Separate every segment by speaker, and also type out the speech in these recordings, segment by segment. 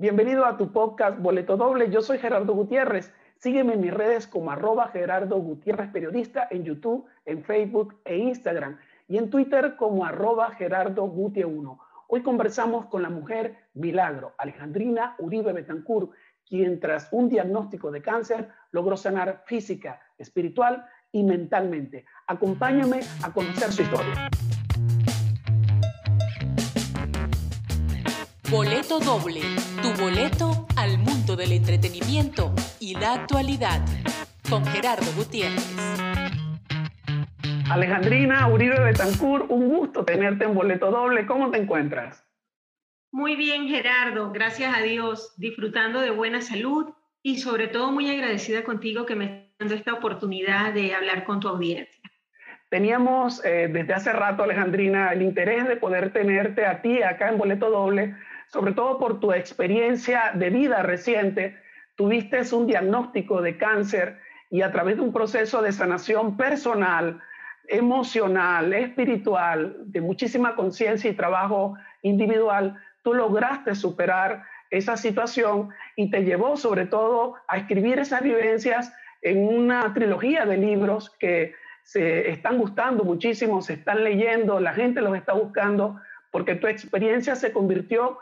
Speaker 1: Bienvenido a tu podcast Boleto Doble. Yo soy Gerardo Gutiérrez. Sígueme en mis redes como arroba Gerardo Gutiérrez Periodista en YouTube, en Facebook e Instagram y en Twitter como arroba Gerardo Gutie 1. Hoy conversamos con la mujer Milagro, Alejandrina Uribe Betancourt, quien tras un diagnóstico de cáncer logró sanar física, espiritual y mentalmente. Acompáñame a conocer su historia.
Speaker 2: Boleto doble, tu boleto al mundo del entretenimiento y la actualidad, con Gerardo Gutiérrez.
Speaker 1: Alejandrina Uribe Betancourt, un gusto tenerte en Boleto Doble. ¿Cómo te encuentras?
Speaker 3: Muy bien, Gerardo, gracias a Dios, disfrutando de buena salud y sobre todo muy agradecida contigo que me está dando esta oportunidad de hablar con tu audiencia.
Speaker 1: Teníamos eh, desde hace rato, Alejandrina, el interés de poder tenerte a ti acá en Boleto Doble sobre todo por tu experiencia de vida reciente, tuviste un diagnóstico de cáncer y a través de un proceso de sanación personal, emocional, espiritual, de muchísima conciencia y trabajo individual, tú lograste superar esa situación y te llevó sobre todo a escribir esas vivencias en una trilogía de libros que se están gustando muchísimo, se están leyendo, la gente los está buscando, porque tu experiencia se convirtió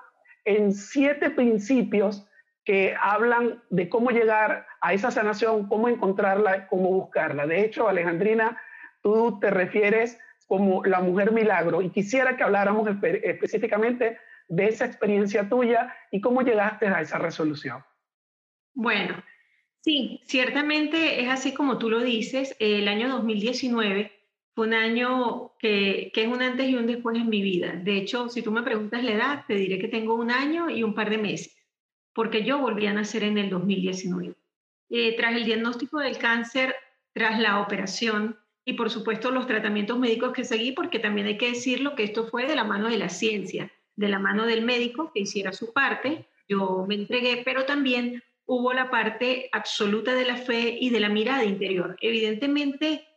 Speaker 1: en siete principios que hablan de cómo llegar a esa sanación, cómo encontrarla, cómo buscarla. De hecho, Alejandrina, tú te refieres como la mujer milagro y quisiera que habláramos específicamente de esa experiencia tuya y cómo llegaste a esa resolución.
Speaker 3: Bueno, sí, ciertamente es así como tú lo dices. El año 2019 un año que, que, es un antes y un después en mi vida. De hecho, si tú me preguntas la edad, te diré que tengo un año y un par de meses, porque yo volví a nacer en el 2019. Eh, tras el diagnóstico del cáncer, tras la operación y por supuesto los tratamientos médicos que seguí, porque también hay que decirlo que esto fue de la mano de la ciencia, de la mano del médico que hiciera su parte, yo me entregué, pero también hubo la parte absoluta de la fe y de la mirada interior. Evidentemente,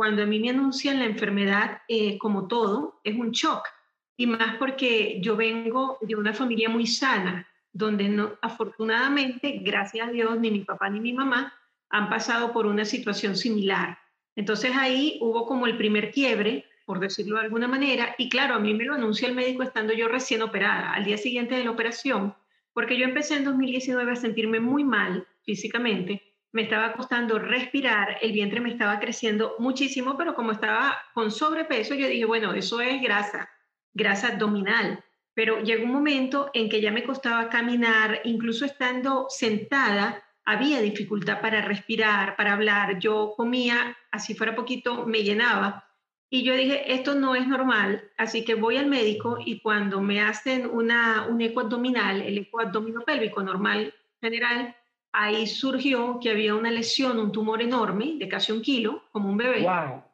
Speaker 3: cuando a mí me anuncian la enfermedad, eh, como todo, es un shock. Y más porque yo vengo de una familia muy sana, donde no, afortunadamente, gracias a Dios, ni mi papá ni mi mamá han pasado por una situación similar. Entonces ahí hubo como el primer quiebre, por decirlo de alguna manera, y claro, a mí me lo anuncia el médico estando yo recién operada, al día siguiente de la operación, porque yo empecé en 2019 a sentirme muy mal físicamente, me estaba costando respirar, el vientre me estaba creciendo muchísimo, pero como estaba con sobrepeso, yo dije, bueno, eso es grasa, grasa abdominal. Pero llegó un momento en que ya me costaba caminar, incluso estando sentada, había dificultad para respirar, para hablar. Yo comía, así fuera poquito, me llenaba. Y yo dije, esto no es normal, así que voy al médico y cuando me hacen una, un eco abdominal, el eco pélvico normal general, ahí surgió que había una lesión, un tumor enorme de casi un kilo, como un bebé.
Speaker 1: Wow.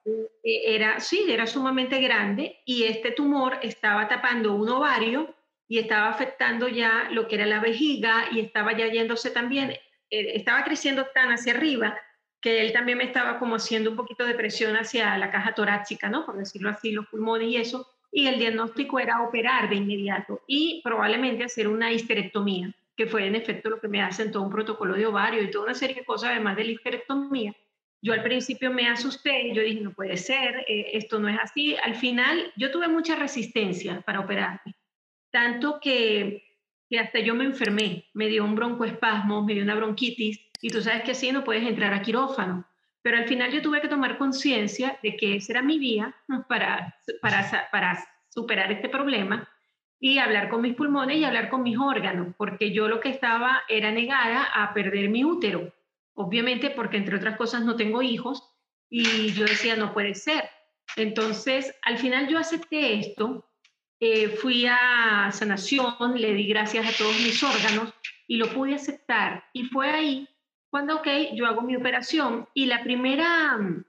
Speaker 3: E, era, sí, era sumamente grande y este tumor estaba tapando un ovario y estaba afectando ya lo que era la vejiga y estaba ya yéndose también, eh, estaba creciendo tan hacia arriba que él también me estaba como haciendo un poquito de presión hacia la caja torácica, ¿no? Por decirlo así, los pulmones y eso. Y el diagnóstico era operar de inmediato y probablemente hacer una histerectomía que fue en efecto lo que me hacen todo un protocolo de ovario y toda una serie de cosas, además de la histerectomía. Yo al principio me asusté, yo dije, no puede ser, eh, esto no es así. Al final, yo tuve mucha resistencia para operarme, tanto que, que hasta yo me enfermé, me dio un broncoespasmo, me dio una bronquitis, y tú sabes que así no puedes entrar a quirófano. Pero al final yo tuve que tomar conciencia de que esa era mi vía para, para, para superar este problema y hablar con mis pulmones y hablar con mis órganos, porque yo lo que estaba era negada a perder mi útero, obviamente porque entre otras cosas no tengo hijos y yo decía, no puede ser. Entonces, al final yo acepté esto, eh, fui a sanación, le di gracias a todos mis órganos y lo pude aceptar. Y fue ahí cuando, ok, yo hago mi operación y la primera mm,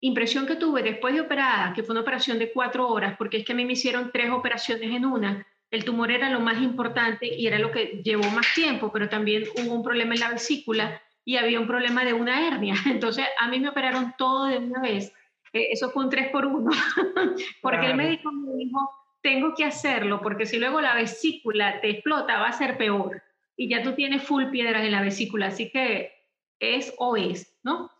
Speaker 3: impresión que tuve después de operada, que fue una operación de cuatro horas, porque es que a mí me hicieron tres operaciones en una, el tumor era lo más importante y era lo que llevó más tiempo, pero también hubo un problema en la vesícula y había un problema de una hernia. Entonces, a mí me operaron todo de una vez. Eh, eso fue un 3 por 1, porque el médico me dijo, tengo que hacerlo, porque si luego la vesícula te explota, va a ser peor. y ya tú tienes full piedras en la vesícula, así que es o es, ¿no?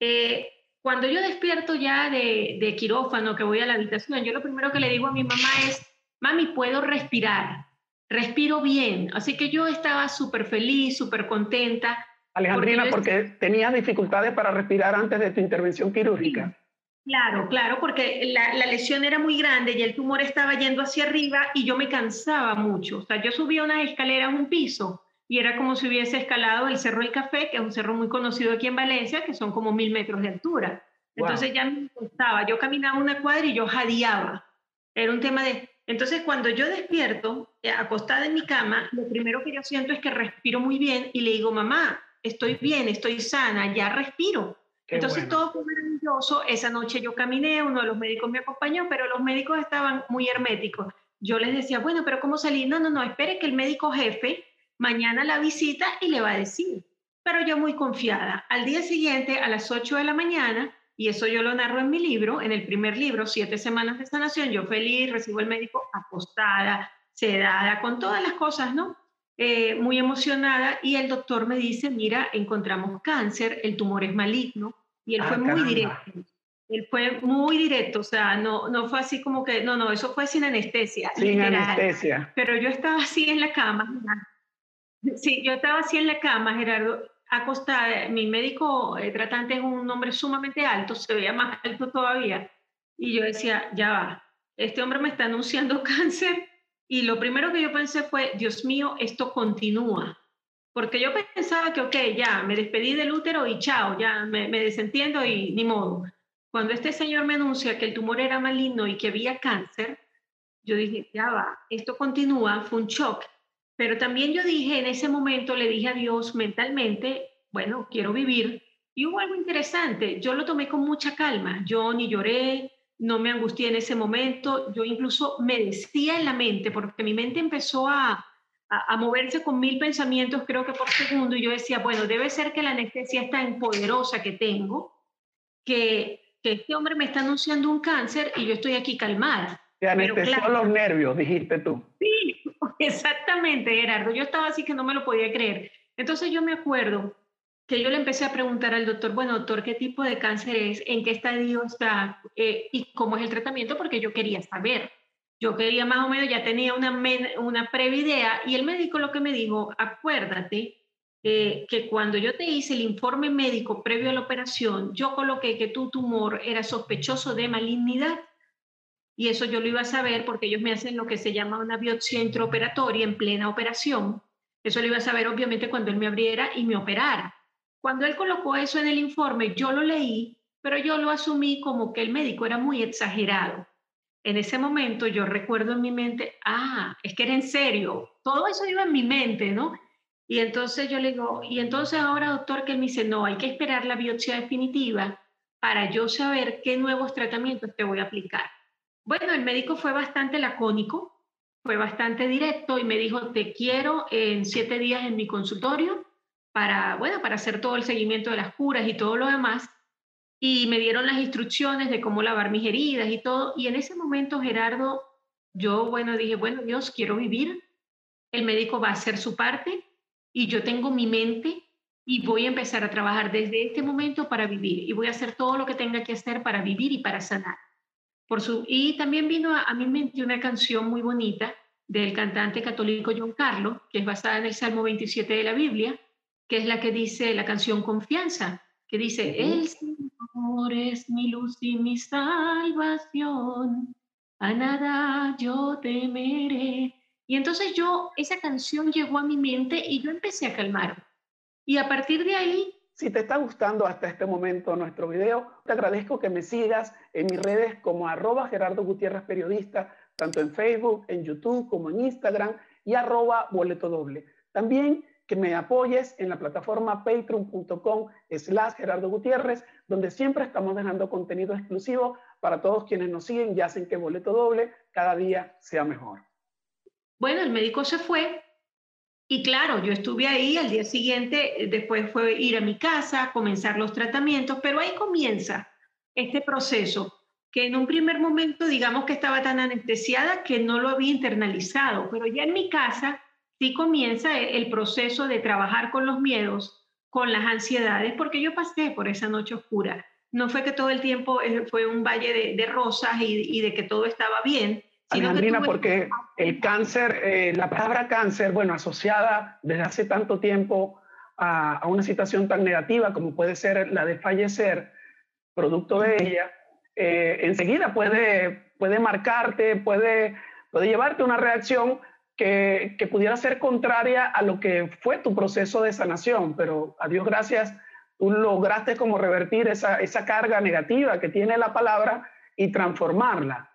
Speaker 3: Eh, cuando yo despierto ya de, de, quirófano, que voy a la habitación, yo lo primero que le digo a mi mamá es, mami, puedo respirar, respiro bien. Así que yo estaba súper feliz, súper contenta.
Speaker 1: Alejandrina, porque, tenías dificultades para respirar antes de tu intervención quirúrgica.
Speaker 3: Claro, claro, porque la, la, lesión era muy grande y el tumor estaba yendo hacia arriba y yo me cansaba mucho. O sea, yo subía unas escaleras un piso y era como si hubiese escalado el Cerro del Café, que es un cerro muy conocido aquí en Valencia, que son como mil metros de altura. Entonces ya me costaba, yo caminaba una cuadra y yo jadeaba. Era un tema de... Entonces cuando yo despierto, eh, acostada en mi cama, lo primero que yo siento es que respiro muy bien y le digo, mamá, estoy bien, estoy sana, ya respiro. Entonces todo fue maravilloso. Esa noche yo caminé, uno de los médicos me acompañó, pero los médicos estaban muy herméticos. Yo les decía, bueno, pero ¿cómo salí? No, no, no, espere que el médico jefe mañana la visita y le va a decir. Pero yo muy confiada. Al día siguiente, a las 8 de la mañana, y eso yo lo narro en mi libro, en el primer libro, Siete Semanas de Sanación, yo feliz, recibo el médico acostada, sedada, con todas las cosas, ¿no? Eh, muy emocionada, y el doctor me dice, mira, encontramos cáncer, el tumor es maligno, y él fue ah, muy directo. Él fue muy directo, o sea, no, no fue así como que, no, no, eso fue sin anestesia.
Speaker 1: Sin anestesia.
Speaker 3: Pero yo estaba así en la cama, Sí, yo estaba así en la cama, Gerardo, acostada. Mi médico eh, tratante es un hombre sumamente alto, se veía más alto todavía. Y yo decía, ya va, este hombre me está anunciando cáncer. Y lo primero que yo pensé fue, Dios mío, esto continúa. Porque yo pensaba que, ok, ya, me despedí del útero y chao, ya me, me desentiendo y ni modo. Cuando este señor me anuncia que el tumor era maligno y que había cáncer, yo dije, ya va, esto continúa, fue un shock. Pero también yo dije, en ese momento le dije a Dios mentalmente, bueno, quiero vivir. Y hubo algo interesante, yo lo tomé con mucha calma, yo ni lloré, no me angustié en ese momento, yo incluso me decía en la mente, porque mi mente empezó a, a, moverse con mil pensamientos, creo que por segundo, y yo decía, bueno, debe ser que la anestesia es tan poderosa que tengo, que, que este hombre me está anunciando un cáncer y yo estoy aquí calmada.
Speaker 1: Te anestesió los nervios, dijiste tú.
Speaker 3: Sí, exactamente, Gerardo. Yo estaba así que no me lo podía creer. Entonces yo me acuerdo que yo le empecé a preguntar al doctor, bueno, doctor, ¿qué tipo de cáncer es? ¿En qué estadio está? Eh, ¿Y cómo es el tratamiento? Porque yo quería saber. Yo quería más o menos, ya tenía una, una previa idea y el médico lo que me dijo, acuérdate eh, que cuando yo te hice el informe médico previo a la operación, yo coloqué que tu tumor era sospechoso de malignidad y eso yo lo iba a saber porque ellos me hacen lo que se llama una biopsia intraoperatoria en plena operación. Eso lo iba a saber obviamente cuando él me abriera y me operara. Cuando él colocó eso en el informe, yo lo leí, pero yo lo asumí como que el médico era muy exagerado. En ese momento yo recuerdo en mi mente, ah, es que era en serio, todo eso iba en mi mente, ¿no? Y entonces yo le digo, y entonces ahora doctor que él me dice, no, hay que esperar la biopsia definitiva para yo saber qué nuevos tratamientos te voy a aplicar. Bueno, el médico fue bastante lacónico, fue bastante directo y me dijo, te quiero en siete días en mi consultorio para, bueno, para hacer todo el seguimiento de las curas y todo lo demás. Y me dieron las instrucciones de cómo lavar mis heridas y todo. Y en ese momento, Gerardo, yo, bueno, dije, bueno, Dios, quiero vivir. El médico va a hacer su parte y yo tengo mi mente y voy a empezar a trabajar desde este momento para vivir y voy a hacer todo lo que tenga que hacer para vivir y para sanar y también vino a, mi mente una canción muy bonita del cantante católico John Carlos, que es basada en el Salmo 27 de la Biblia, que es la que dice la canción Confianza, que dice, el Señor es mi luz y mi salvación, a nada yo temeré. Y entonces yo, esa canción llegó a mi mente y yo empecé a calmar. Y a partir de ahí
Speaker 1: si te está gustando hasta este momento nuestro video, te agradezco que me sigas en mis redes como arroba Gerardo Gutiérrez Periodista, tanto en Facebook, en YouTube como en Instagram y arroba boleto doble. También que me apoyes en la plataforma patreon.com slash Gerardo Gutiérrez, donde siempre estamos dejando contenido exclusivo para todos quienes nos siguen y hacen que boleto doble cada día sea mejor.
Speaker 3: Bueno, el médico se fue, y claro, yo estuve ahí, al día siguiente, eh, después fue ir a mi casa, comenzar los tratamientos, pero ahí comienza este proceso que en un primer momento digamos que estaba tan anestesiada que no lo había internalizado, pero ya en mi casa
Speaker 4: sí comienza el proceso de trabajar con los miedos, con las ansiedades, porque yo pasé por esa noche oscura. No fue que todo el tiempo eh, fue un valle de, rosas y, de que todo estaba bien.
Speaker 1: Alejandrina, porque el cáncer, eh, la palabra cáncer, bueno, asociada desde hace tanto tiempo a, una situación tan negativa como puede ser la de fallecer, producto de ella, eh, enseguida puede, puede marcarte, puede, puede llevarte a una reacción que, que, pudiera ser contraria a lo que fue tu proceso de sanación, pero a Dios gracias, tú lograste como revertir esa, esa carga negativa que tiene la palabra y transformarla.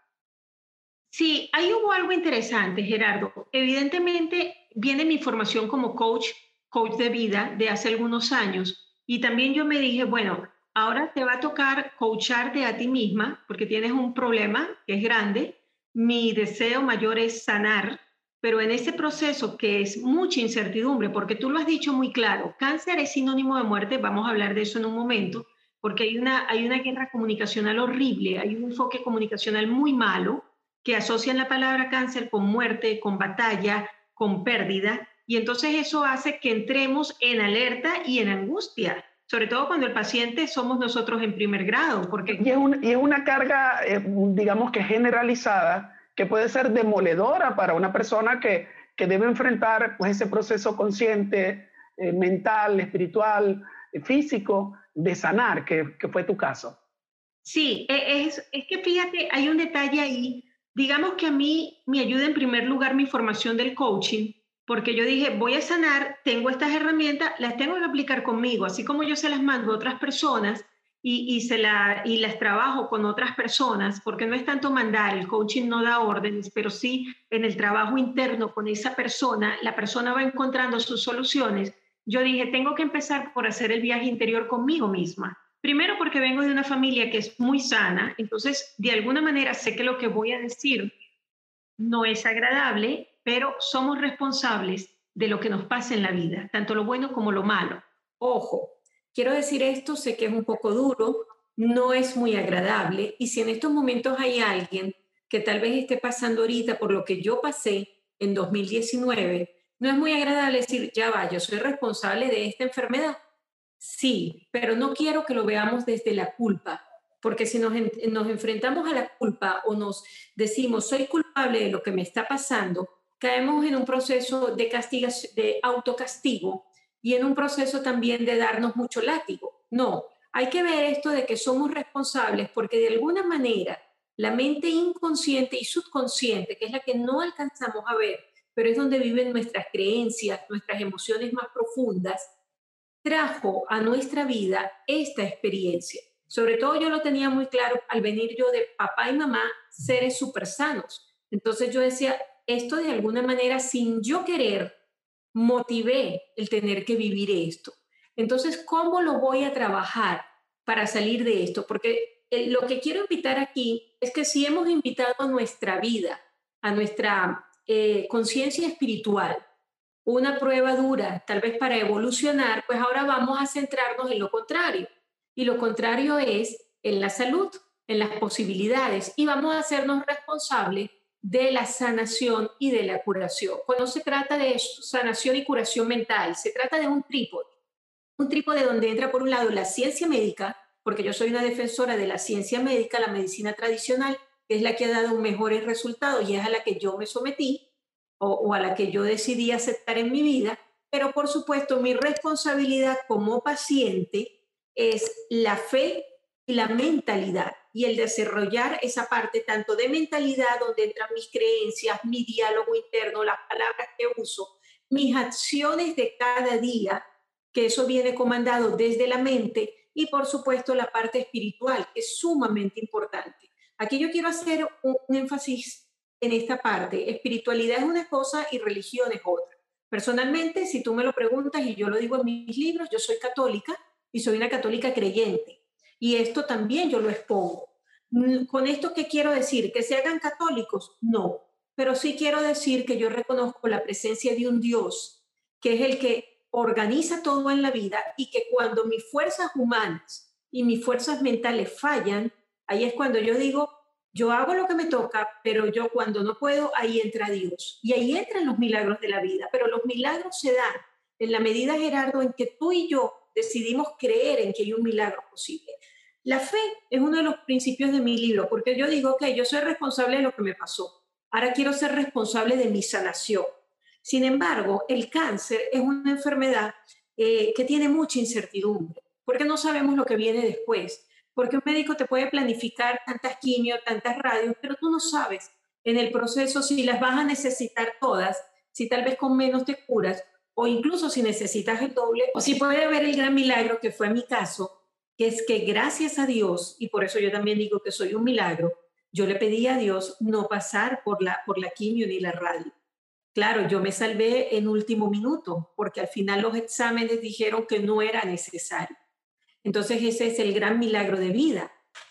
Speaker 4: Sí, ahí hubo algo interesante, Gerardo. Evidentemente viene mi formación como coach, coach de vida de hace algunos años, y también yo me dije, bueno, ahora te va a tocar coacharte a ti misma porque tienes un problema que es grande. Mi deseo mayor es sanar, pero en ese proceso que es mucha incertidumbre, porque tú lo has dicho muy claro, cáncer es sinónimo de muerte, vamos a hablar de eso en un momento, porque hay una, hay una guerra comunicacional horrible, hay un enfoque comunicacional muy malo que asocian la palabra cáncer con muerte, con batalla, con pérdida, y entonces eso hace que entremos en alerta y en angustia sobre todo cuando el paciente somos nosotros en primer grado. Porque...
Speaker 1: Y, es, una carga, eh, digamos que generalizada, que puede ser demoledora para una persona que, que debe enfrentar pues, ese proceso consciente, eh, mental, espiritual, eh, físico, de sanar, que, que, fue tu caso.
Speaker 4: Sí, e, es, es que fíjate, hay un detalle ahí. Digamos que a mí me ayuda en primer lugar mi formación del coaching, porque yo dije, voy a sanar, tengo estas herramientas, las tengo que aplicar conmigo, así como yo se las mando a otras personas y, se la, y las trabajo con otras personas, porque no es tanto mandar, el coaching no da órdenes, pero sí en el trabajo interno con esa persona, la persona va encontrando sus soluciones. Yo dije, tengo que empezar por hacer el viaje interior conmigo misma. Primero porque vengo de una familia que es muy sana, entonces de alguna manera sé que lo que voy a decir no es agradable, pero somos responsables de lo que nos pasa en la vida, tanto lo bueno como lo malo.
Speaker 3: Ojo, quiero decir esto, sé que es un poco duro, no es muy agradable y si en estos momentos hay alguien que tal vez esté pasando ahorita por lo que yo pasé en 2019, no es muy agradable decir, ya va, yo soy responsable de esta enfermedad. Sí, pero no quiero que lo veamos desde la culpa, porque si nos, nos enfrentamos a la culpa o nos decimos, soy culpable de lo que me está pasando, caemos en un proceso de, de autocastigo y en un proceso también de darnos mucho látigo. No, hay que ver esto de que somos responsables porque de alguna manera la mente inconsciente y subconsciente, que es la que no alcanzamos a ver, pero es donde viven nuestras creencias, nuestras emociones más profundas, trajo a nuestra vida esta experiencia. Sobre todo yo lo tenía muy claro al venir yo de papá y mamá, seres súper sanos. Entonces yo decía, esto de alguna manera, sin yo querer, motivé el tener que vivir esto. Entonces, ¿cómo lo voy a trabajar para salir de esto? Porque eh, lo que quiero invitar aquí es que si hemos invitado a nuestra vida, a nuestra eh, conciencia espiritual, una prueba dura, tal vez para evolucionar, pues ahora vamos a centrarnos en lo contrario. Y lo contrario es en la salud, en las posibilidades, y vamos a hacernos responsables de la sanación y de la curación. Cuando se trata de sanación y curación mental, se trata de un trípode. Un trípode donde entra por un lado la ciencia médica, porque yo soy una defensora de la ciencia médica, la medicina tradicional, que es la que ha dado mejores resultados y es a la que yo me sometí o, a la que yo decidí aceptar en mi vida. Pero por supuesto, mi responsabilidad como paciente es la fe y la mentalidad y el desarrollar esa parte tanto de mentalidad donde entran mis creencias, mi diálogo interno, las palabras que uso, mis acciones de cada día, que eso viene comandado desde la mente y por supuesto la parte espiritual, que es sumamente importante. Aquí yo quiero hacer un, énfasis en esta parte. Espiritualidad es una cosa y religión es otra. Personalmente, si tú me lo preguntas y yo lo digo en mis libros, yo soy católica y soy una católica creyente. Y esto también yo lo expongo. Mm, ¿Con esto qué quiero decir? ¿Que se hagan católicos? No, pero sí quiero decir que yo reconozco la presencia de un Dios que es el que organiza todo en la vida y que cuando mis fuerzas humanas y mis fuerzas mentales fallan, ahí es cuando yo digo, yo hago lo que me toca, pero yo cuando no puedo, ahí entra Dios. Y ahí entran los milagros de la vida. Pero los milagros se dan en la medida, Gerardo, en que tú y yo decidimos creer en que hay un milagro posible. La fe es uno de los principios de mi libro, porque yo digo que yo soy responsable de lo que me pasó. Ahora quiero ser responsable de mi sanación. Sin embargo, el cáncer es una enfermedad eh, que tiene mucha incertidumbre, porque no sabemos lo que viene después porque un médico te puede planificar tantas quimio, tantas radios, pero tú no sabes en el proceso si las vas a necesitar todas, si tal vez con menos te curas, o incluso si necesitas el doble, o si puede haber el gran milagro que fue mi caso, que es que gracias a Dios, y por eso yo también digo que soy un milagro, yo le pedí a Dios no pasar por la, por la quimio ni la radio. Claro, yo me salvé en último minuto, porque al final los exámenes dijeron que no era necesario. Entonces ese es el gran milagro de vida.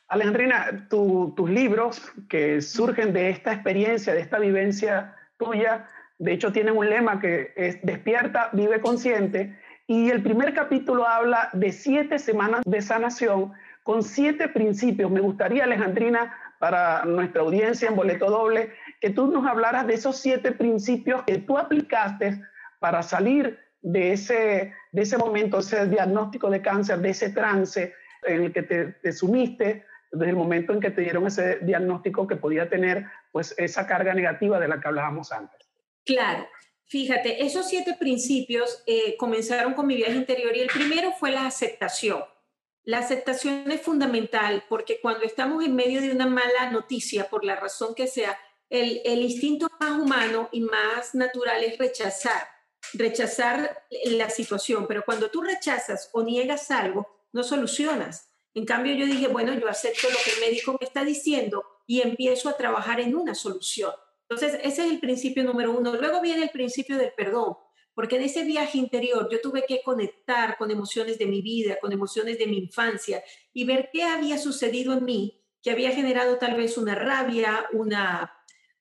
Speaker 1: Alejandrina, tus libros que surgen de esta experiencia, de esta vivencia tuya, de hecho tienen un lema que es despierta, vive consciente, y el primer capítulo habla de siete semanas de sanación con siete principios. Me gustaría, Alejandrina, para nuestra audiencia en Boleto Doble, que tú nos hablaras de esos siete principios que tú aplicaste para salir de ese, de ese momento, ese diagnóstico de cáncer, de ese trance en el que te, sumiste, desde el momento en que te dieron ese diagnóstico que podía tener pues esa carga negativa de la que hablábamos antes.
Speaker 3: Claro, fíjate, esos siete principios eh, comenzaron con mi viaje interior y el primero fue la aceptación. La aceptación es fundamental porque cuando estamos en medio de una mala noticia, por la razón que sea, el, el instinto más humano y más natural es rechazar rechazar la situación, pero cuando tú rechazas o niegas algo, no solucionas. En cambio, yo dije, bueno, yo acepto lo que el médico me está diciendo y empiezo a trabajar en una solución. Entonces, ese es el principio número uno. Luego viene el principio del perdón, porque en ese viaje interior yo tuve que conectar con emociones de mi vida, con emociones de mi infancia y ver qué había sucedido en mí que había generado tal vez una rabia, una,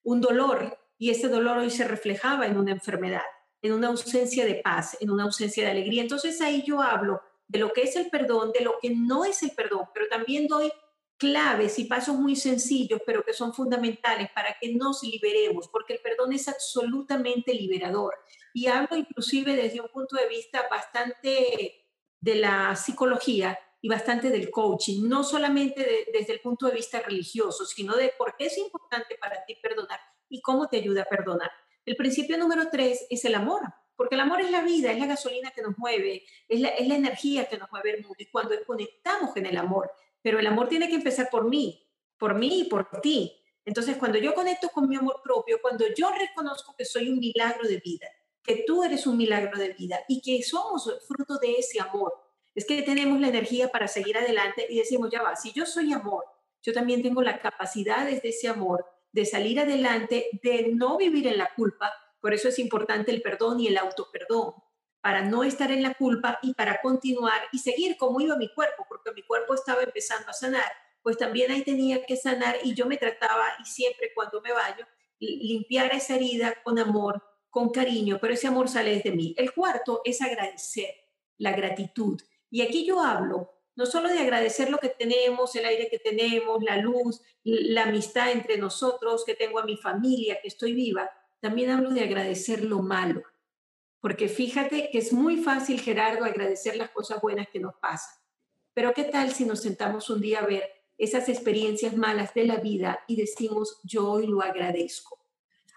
Speaker 3: un dolor, y ese dolor hoy se reflejaba en una enfermedad en una ausencia de paz, en una ausencia de alegría. Entonces ahí yo hablo de lo que es el perdón, de lo que no es el perdón, pero también doy claves y pasos muy sencillos, pero que son fundamentales para que nos liberemos, porque el perdón es absolutamente liberador. Y hablo inclusive desde un punto de vista bastante de la psicología y bastante del coaching, no solamente desde el punto de vista religioso, sino de por qué es importante para ti perdonar y cómo te ayuda a perdonar. El principio número tres es el amor, porque el amor es la vida, es la gasolina que nos mueve, es la, energía que nos mueve el mundo. Y cuando conectamos en el amor, pero el amor tiene que empezar por mí, por mí y por ti. Entonces, cuando yo conecto con mi amor propio, cuando yo reconozco que soy un milagro de vida, que tú eres un milagro de vida y que somos fruto de ese amor, es que tenemos la energía para seguir adelante y decimos, ya va, si yo soy amor, yo también tengo la capacidad desde ese amor de salir adelante, de no vivir en la culpa. Por eso es importante el perdón y el autoperdón, para no estar en la culpa y para continuar y seguir como iba mi cuerpo, porque mi cuerpo estaba empezando a sanar, pues también ahí tenía que sanar y yo me trataba y siempre cuando me baño, limpiar esa herida con amor, con cariño, pero ese amor sale desde mí. El cuarto es agradecer, la gratitud. Y aquí yo hablo no solo de agradecer lo que tenemos, el aire que tenemos, la luz, la amistad entre nosotros, que tengo a mi familia, que estoy viva, también hablo de agradecer lo malo. Porque fíjate que es muy fácil, Gerardo, agradecer las cosas buenas que nos pasan. Pero ¿qué tal si nos sentamos un día a ver esas experiencias malas de la vida y decimos, yo hoy lo agradezco?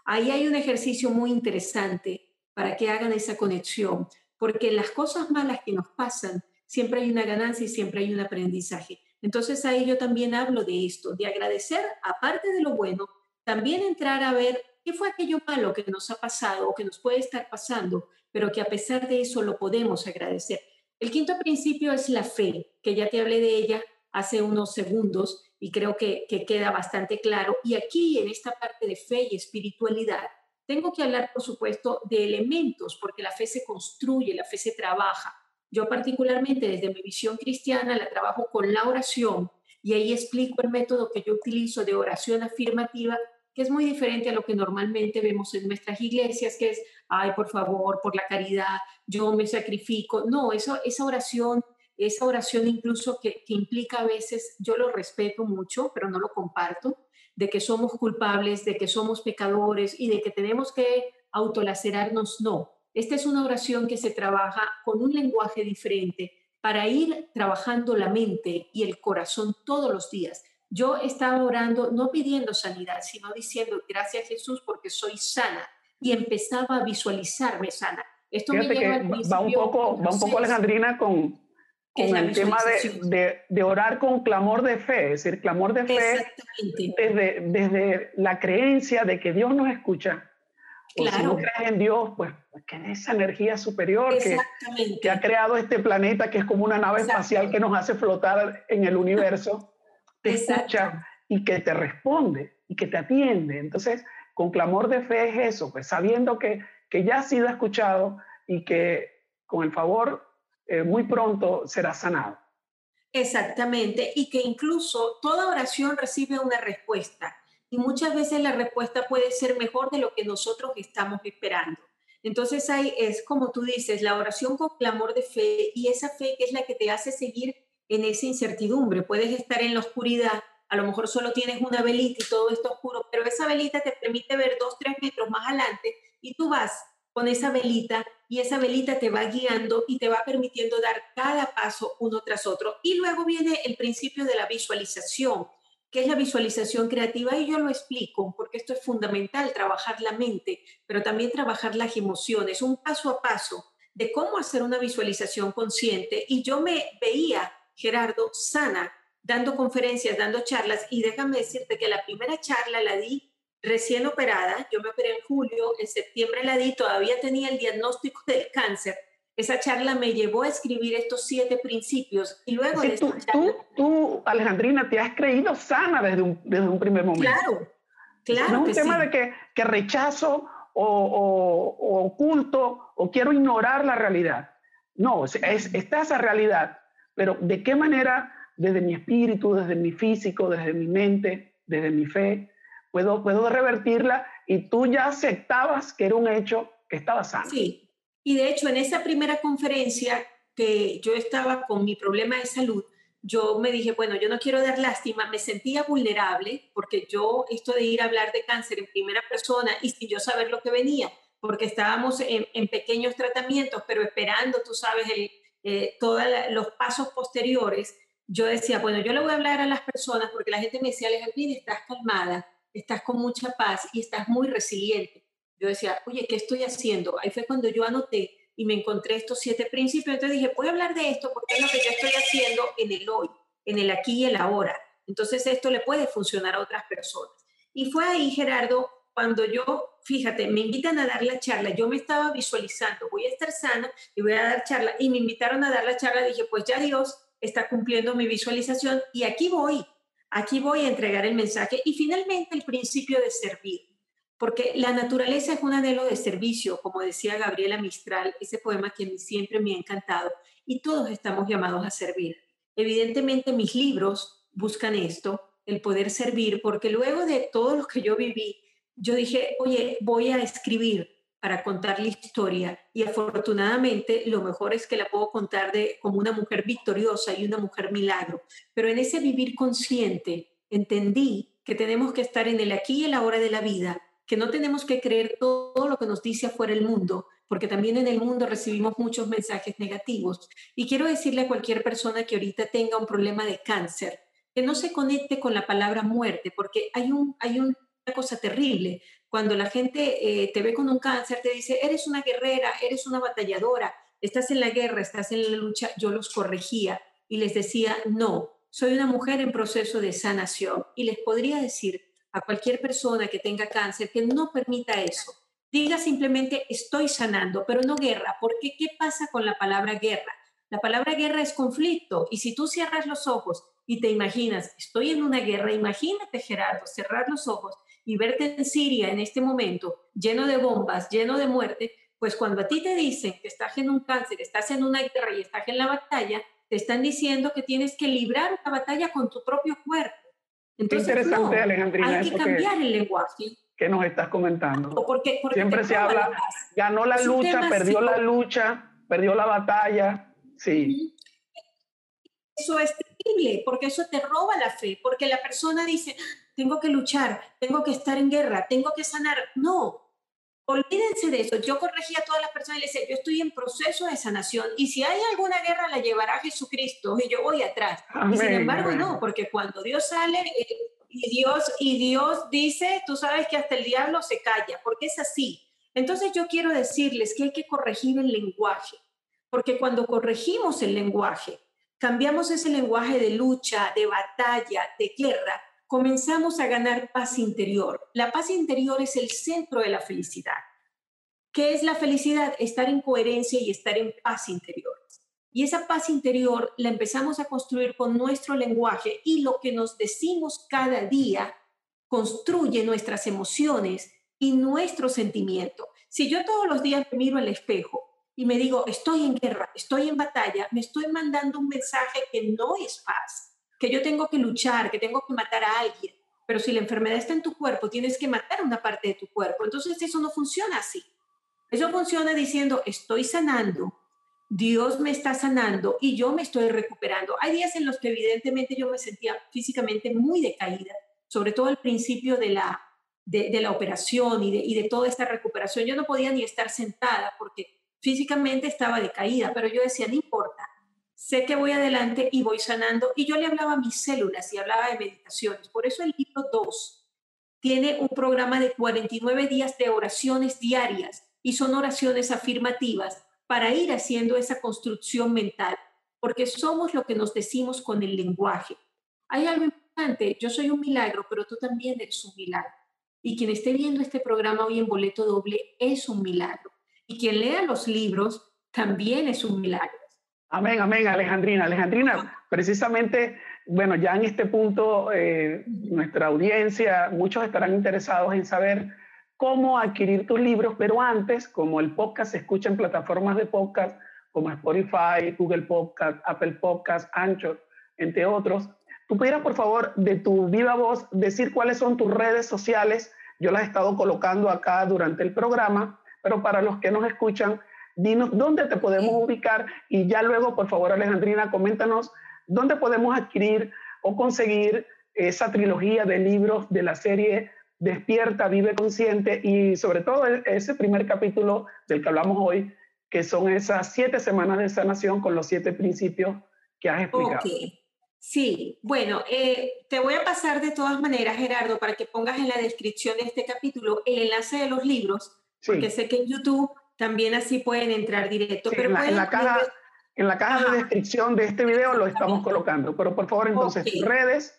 Speaker 3: Ahí hay un ejercicio muy interesante para que hagan esa conexión, porque las cosas malas que nos pasan siempre hay una ganancia y siempre hay un aprendizaje. Entonces ahí yo también hablo de esto, de agradecer, aparte de lo bueno, también entrar a ver qué fue aquello malo que nos ha pasado o que nos puede estar pasando, pero que a pesar de eso lo podemos agradecer. El quinto principio es la fe, que ya te hablé de ella hace unos segundos y creo que, que queda bastante claro. Y aquí, en esta parte de fe y espiritualidad, tengo que hablar, por supuesto, de elementos, porque la fe se construye, la fe se trabaja. Yo particularmente desde mi visión cristiana la trabajo con la oración y ahí explico el método que yo utilizo de oración afirmativa, que es muy diferente a lo que normalmente vemos en nuestras iglesias, que es, ay, por favor, por la caridad, yo me sacrifico. No, eso, esa oración, esa oración incluso que, que implica a veces, yo lo respeto mucho, pero no lo comparto, de que somos culpables, de que somos pecadores y de que tenemos que autolacerarnos. No, esta es una oración que se trabaja con un lenguaje diferente para ir trabajando la mente y el corazón todos los días. Yo estaba orando, no pidiendo sanidad, sino diciendo, gracias Jesús porque soy sana. Y empezaba a visualizarme sana.
Speaker 1: Esto me lleva va un poco, va un poco Alejandrina con, con el tema de, de, orar con clamor de fe, es decir, clamor de fe desde, desde la creencia de que Dios nos escucha. Claro. si no crees en Dios, pues, pues que es esa energía superior que, que, ha creado este planeta, que es como una nave espacial que nos hace flotar en el universo, te escucha y que te responde y que te atiende. Entonces, con clamor de fe es eso, pues sabiendo que, que ya ha sido escuchado y que con el favor eh, muy pronto será sanado.
Speaker 3: Exactamente, y que incluso toda oración recibe una respuesta y muchas veces la respuesta puede ser mejor de lo que nosotros estamos esperando. Entonces ahí es como tú dices, la oración con clamor de fe y esa fe que es la que te hace seguir en esa incertidumbre. Puedes estar en la oscuridad, a lo mejor solo tienes una velita y todo está oscuro, pero esa velita te permite ver dos, tres metros más adelante y tú vas con esa velita y esa velita te va guiando y te va permitiendo dar cada paso uno tras otro. Y luego viene el principio de la visualización, que es la visualización creativa y yo lo explico porque esto es fundamental, trabajar la mente, pero también trabajar las emociones, un paso a paso de cómo hacer una visualización consciente. Y yo me veía, Gerardo, sana, dando conferencias, dando charlas y déjame decirte que la primera charla la di recién operada, yo me operé en julio, en septiembre la di, todavía tenía el diagnóstico del cáncer. Esa charla me llevó a escribir estos siete principios y luego de
Speaker 1: tú, tú, Alejandrina, te has creído sana desde un, desde un primer momento.
Speaker 3: Claro, claro.
Speaker 1: No es un tema de que, que rechazo o, o, oculto o quiero ignorar la realidad. No, es, está esa realidad, pero ¿de qué manera desde mi espíritu, desde mi físico, desde mi mente, desde mi fe, puedo, puedo revertirla y tú ya aceptabas que era un hecho que estaba sano.
Speaker 3: Sí, y de hecho en esa primera conferencia que yo estaba con mi problema de salud, yo me dije, bueno, yo no quiero dar lástima, me sentía vulnerable porque yo esto de ir a hablar de cáncer en primera persona y sin yo saber lo que venía, porque estábamos en, pequeños tratamientos, pero esperando, tú sabes, eh, todos los pasos posteriores, yo decía, bueno, yo le voy a hablar a las personas porque la gente me decía, Alejandrina, estás calmada, estás con mucha paz y estás muy resiliente. Yo decía, oye, ¿qué estoy haciendo? Ahí fue cuando yo anoté y me encontré estos siete principios. Entonces dije, voy a hablar de esto porque es lo que yo estoy haciendo en el hoy, en el aquí y el ahora. Entonces esto le puede funcionar a otras personas. Y fue ahí, Gerardo, cuando yo, fíjate, me invitan a dar la charla, yo me estaba visualizando, voy a estar sana y voy a dar charla, y me invitaron a dar la charla, dije, pues ya Dios está cumpliendo mi visualización y aquí voy, Aquí voy a entregar el mensaje y finalmente el principio de servir, porque la naturaleza es un anhelo de servicio, como decía Gabriela Mistral, ese poema que siempre me ha encantado, y todos estamos llamados a servir. Evidentemente mis libros buscan esto, el poder servir, porque luego de todo lo que yo viví, yo dije, oye, voy a escribir para contar la historia y afortunadamente lo mejor es que la puedo contar de como una mujer victoriosa y una mujer milagro. Pero en ese vivir consciente entendí que tenemos que estar en el aquí y el ahora de la vida, que no tenemos que creer todo lo que nos dice afuera el mundo, porque también en el mundo recibimos muchos mensajes negativos. Y quiero decirle a cualquier persona que ahorita tenga un problema de cáncer, que no se conecte con la palabra muerte, porque hay, un, hay una cosa terrible. Cuando la gente eh, te ve con un cáncer, te dice, eres una guerrera, eres una batalladora, estás en la guerra, estás en la lucha, yo los corregía y les decía, no, soy una mujer en proceso de sanación y les podría decir a cualquier persona que tenga cáncer que no permita eso. Diga simplemente estoy sanando, pero no guerra, porque ¿qué pasa con la palabra guerra? La palabra guerra es conflicto y si tú cierras los ojos y te imaginas, estoy en una guerra, imagínate Gerardo, cerrar los ojos y verte en Siria en este momento lleno de bombas, lleno de muerte, pues cuando a ti te dicen que estás en un cáncer, estás en una guerra y estás en la batalla, te están diciendo que tienes que librar una batalla con tu propio cuerpo.
Speaker 1: Entonces, interesante, Alejandrina.
Speaker 3: Hay que cambiar el lenguaje.
Speaker 1: Que nos estás comentando. Porque, Siempre se habla, ganó la lucha, perdió la lucha, perdió la batalla. Sí.
Speaker 3: Eso es terrible, porque eso te roba la fe, porque la persona dice, tengo que luchar, tengo que estar en guerra, tengo que sanar. No, olvídense de eso. Yo corregí a todas las personas y les decía, yo estoy en proceso de sanación y si hay alguna guerra la llevará Jesucristo y yo voy atrás. y sin embargo, no, porque cuando Dios sale eh, y Dios, y Dios dice, tú sabes que hasta el diablo se calla, porque es así. Entonces yo quiero decirles que hay que corregir el lenguaje, porque cuando corregimos el lenguaje, cambiamos ese lenguaje de lucha, de batalla, de guerra, comenzamos a ganar paz interior. La paz interior es el centro de la felicidad. ¿Qué es la felicidad? Estar en coherencia y estar en paz interior. Y esa paz interior la empezamos a construir con nuestro lenguaje y lo que nos decimos cada día construye nuestras emociones y nuestro sentimiento. Si yo todos los días me miro al espejo y me digo, estoy en guerra, estoy en batalla, me estoy mandando un mensaje que no es paz que yo tengo que luchar, que tengo que matar a alguien. Pero si la enfermedad está en tu cuerpo, tienes que matar una parte de tu cuerpo. Entonces eso no funciona así. Eso funciona diciendo, estoy sanando, Dios me está sanando y yo me estoy recuperando. Hay días en los que evidentemente yo me sentía físicamente muy decaída, sobre todo al principio de la, de, la operación y de, y de toda esta recuperación. Yo no podía ni estar sentada porque físicamente estaba decaída, pero yo decía, no importa, sé que voy adelante y voy sanando. Y yo le hablaba a mis células y hablaba de meditaciones. Por eso el libro 2 tiene un programa de 49 días de oraciones diarias y son oraciones afirmativas para ir haciendo esa construcción mental, porque somos lo que nos decimos con el lenguaje. Hay algo importante, yo soy un milagro, pero tú también eres un milagro. Y quien esté viendo este programa hoy en boleto doble es un milagro. Y quien lea los libros también es un milagro.
Speaker 1: Amén, amén, Alejandrina. Alejandrina, precisamente, bueno, ya en este punto, eh, nuestra audiencia, muchos estarán interesados en saber cómo adquirir tus libros, pero antes, como el podcast se escucha en plataformas de podcast como Spotify, Google Podcast, Apple Podcast, Anchor, entre otros, tú pudieras, por favor, de tu viva voz, decir cuáles son tus redes sociales. Yo las he estado colocando acá durante el programa, pero para los que nos escuchan, dinos dónde te podemos ubicar y ya luego, por favor, Alejandrina, coméntanos dónde podemos adquirir o conseguir esa trilogía de libros de la serie Despierta, Vive Consciente y sobre todo e-, ese primer capítulo del que hablamos hoy, que son esas siete semanas de sanación con los siete principios que has explicado.
Speaker 3: Sí, bueno, eh, te voy a pasar de todas maneras, Gerardo, para que pongas en la descripción de este capítulo el enlace de los libros, porque sé que en YouTube también así pueden entrar directo. pero
Speaker 1: en, la, caja, en la caja de descripción de este video lo estamos colocando, pero por favor entonces redes.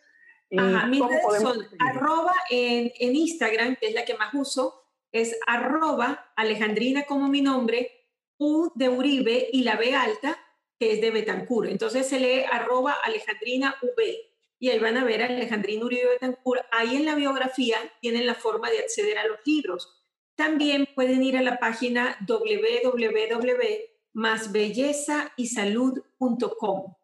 Speaker 3: Y mis redes son arroba en, en, Instagram, que es la que más uso, es arroba Alejandrina como mi nombre, U de Uribe y la B alta, que es de Betancur. Entonces se lee arroba Alejandrina V y ahí van a ver a Alejandrina Uribe Betancur. Ahí en la biografía tienen la forma de acceder a los libros. También pueden ir a la página www.másbellezaYsalud.com.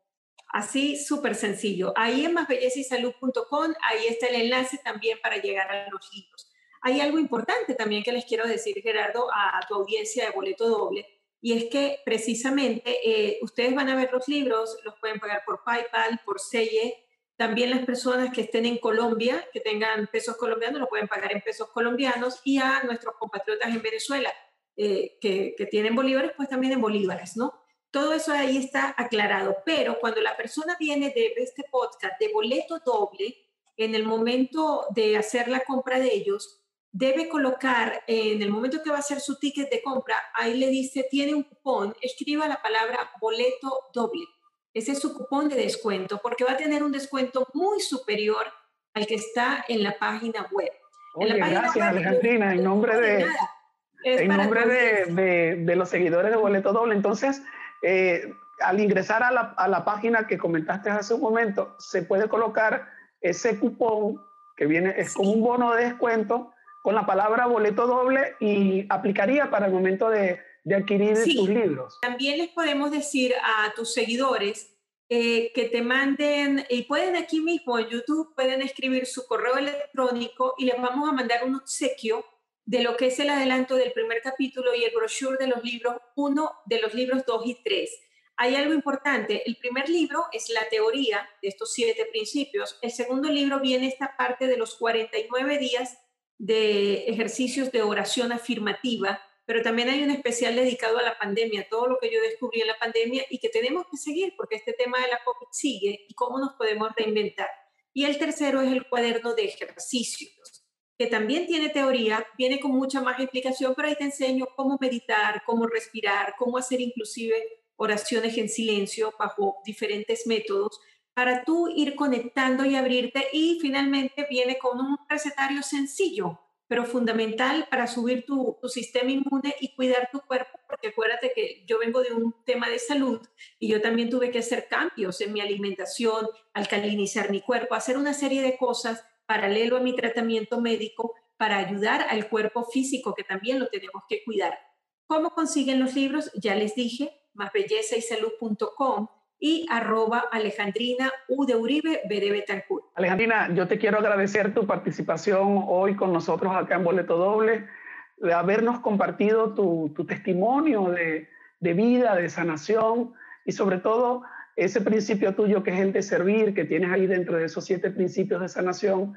Speaker 3: Así, súper sencillo. Ahí en másbellezaYsalud.com, ahí está el enlace también para llegar a los libros. Hay algo importante también que les quiero decir, Gerardo, a tu audiencia de boleto doble, y es que precisamente eh, ustedes van a ver los libros, los pueden pagar por PayPal, por Selle, también las personas que estén en Colombia, que tengan pesos colombianos, lo pueden pagar en pesos colombianos y a nuestros compatriotas en Venezuela, eh, que, que, tienen bolívares, pues también en bolívares, ¿no? Todo eso ahí está aclarado, pero cuando la persona viene de este podcast de boleto doble, en el momento de hacer la compra de ellos, debe colocar en el momento que va a hacer su ticket de compra, ahí le dice, tiene un cupón, escriba la palabra boleto doble ese es su cupón de descuento, porque va a tener un descuento muy superior al que está en la página web.
Speaker 1: gracias Alejandrina, en nombre de... En nombre de, de, los seguidores de Boleto Doble. Entonces, eh, al ingresar a la, a la, página que comentaste hace un momento, se puede colocar ese cupón que viene, es como un bono de descuento con la palabra boleto doble y aplicaría para el momento de, de adquirir tus libros.
Speaker 3: También les podemos decir a tus seguidores eh, que te manden, y pueden aquí mismo en YouTube, pueden escribir su correo electrónico y les vamos a mandar un obsequio de lo que es el adelanto del primer capítulo y el brochure de los libros 1, de los libros 2 y 3. hay algo importante. El primer libro es la teoría de estos siete principios. El segundo libro viene esta parte de los 49 días de ejercicios de oración afirmativa, pero también hay un especial dedicado a la pandemia, todo lo que yo descubrí en la pandemia y que tenemos que seguir porque este tema de la COVID sigue y cómo nos podemos reinventar. Y el tercero es el cuaderno de ejercicios, que también tiene teoría, viene con mucha más explicación, pero ahí te enseño cómo meditar, cómo respirar, cómo hacer inclusive oraciones en silencio bajo diferentes métodos para tú ir conectando y abrirte y finalmente viene con un recetario sencillo, pero fundamental para subir tu, sistema inmune y cuidar tu cuerpo, porque acuérdate que yo vengo de un tema de salud y yo también tuve que hacer cambios en mi alimentación, alcalinizar mi cuerpo, hacer una serie de cosas paralelo a mi tratamiento médico para ayudar al cuerpo físico, que también lo tenemos que cuidar. ¿Cómo consiguen los libros? Ya les dije, másbellezaYsalud.com y arroba Alejandrina U Uribe
Speaker 1: Alejandrina, yo te quiero agradecer tu participación hoy con nosotros acá en Boleto Doble, de habernos compartido tu, testimonio de, de vida, de sanación y sobre todo ese principio tuyo que es el de servir, que tienes ahí dentro de esos siete principios de sanación,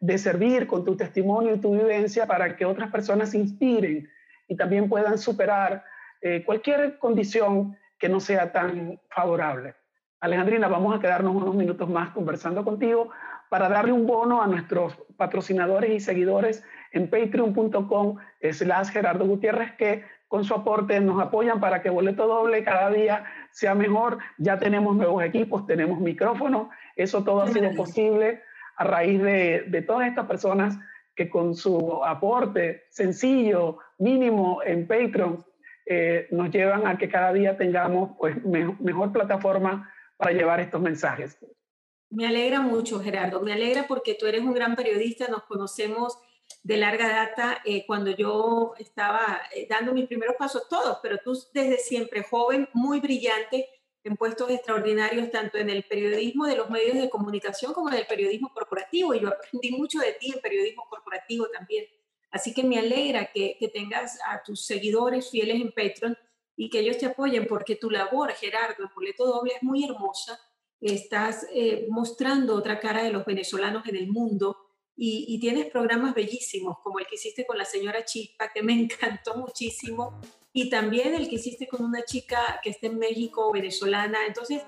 Speaker 1: de servir con tu testimonio y tu vivencia para que otras personas se inspiren y también puedan superar eh, cualquier condición que no sea tan favorable. Alejandrina, vamos a quedarnos unos minutos más conversando contigo para darle un bono a nuestros patrocinadores y seguidores en patreon.com slash Gerardo Gutiérrez que con su aporte nos apoyan para que Boleto Doble cada día sea mejor. Ya tenemos nuevos equipos, tenemos micrófonos, eso todo ha sido posible a raíz de, de todas estas personas que con su aporte sencillo, mínimo en Patreon, eh, nos llevan a que cada día tengamos pues, mejor plataforma para llevar estos mensajes.
Speaker 3: Me alegra mucho, Gerardo. Me alegra porque tú eres un gran periodista, nos conocemos de larga data eh, cuando yo estaba eh, dando mis primeros pasos, todos, pero tú desde siempre joven, muy brillante, en puestos extraordinarios, tanto en el periodismo de los medios de comunicación como en el periodismo corporativo. Y yo aprendí mucho de ti en periodismo corporativo también. Así que me alegra que, tengas a tus seguidores fieles en Patreon y que ellos te apoyen porque tu labor, Gerardo, el boleto doble es muy hermosa. Estás eh, mostrando otra cara de los venezolanos en el mundo y, y, tienes programas bellísimos como el que hiciste con la señora Chispa, que me encantó muchísimo, y también el que hiciste con una chica que está en México, venezolana. Entonces,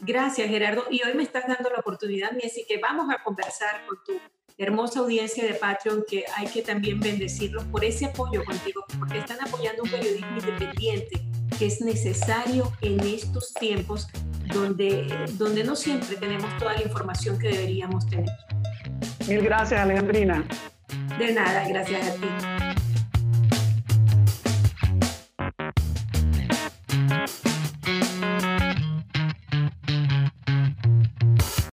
Speaker 3: gracias Gerardo. Y hoy me estás dando la oportunidad, así que vamos a conversar con tu hermosa audiencia de Patreon que hay que también bendecirlos por ese apoyo contigo, porque están apoyando un periodismo independiente que es necesario en estos tiempos donde, donde no siempre tenemos toda la información que deberíamos tener.
Speaker 1: Mil gracias, Alejandrina.
Speaker 3: De nada, gracias a ti.